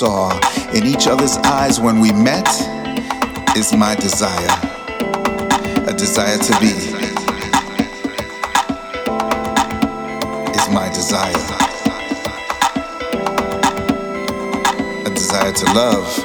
saw in each other's eyes when we met is my desire, a desire to be. Is my desire, a desire to love.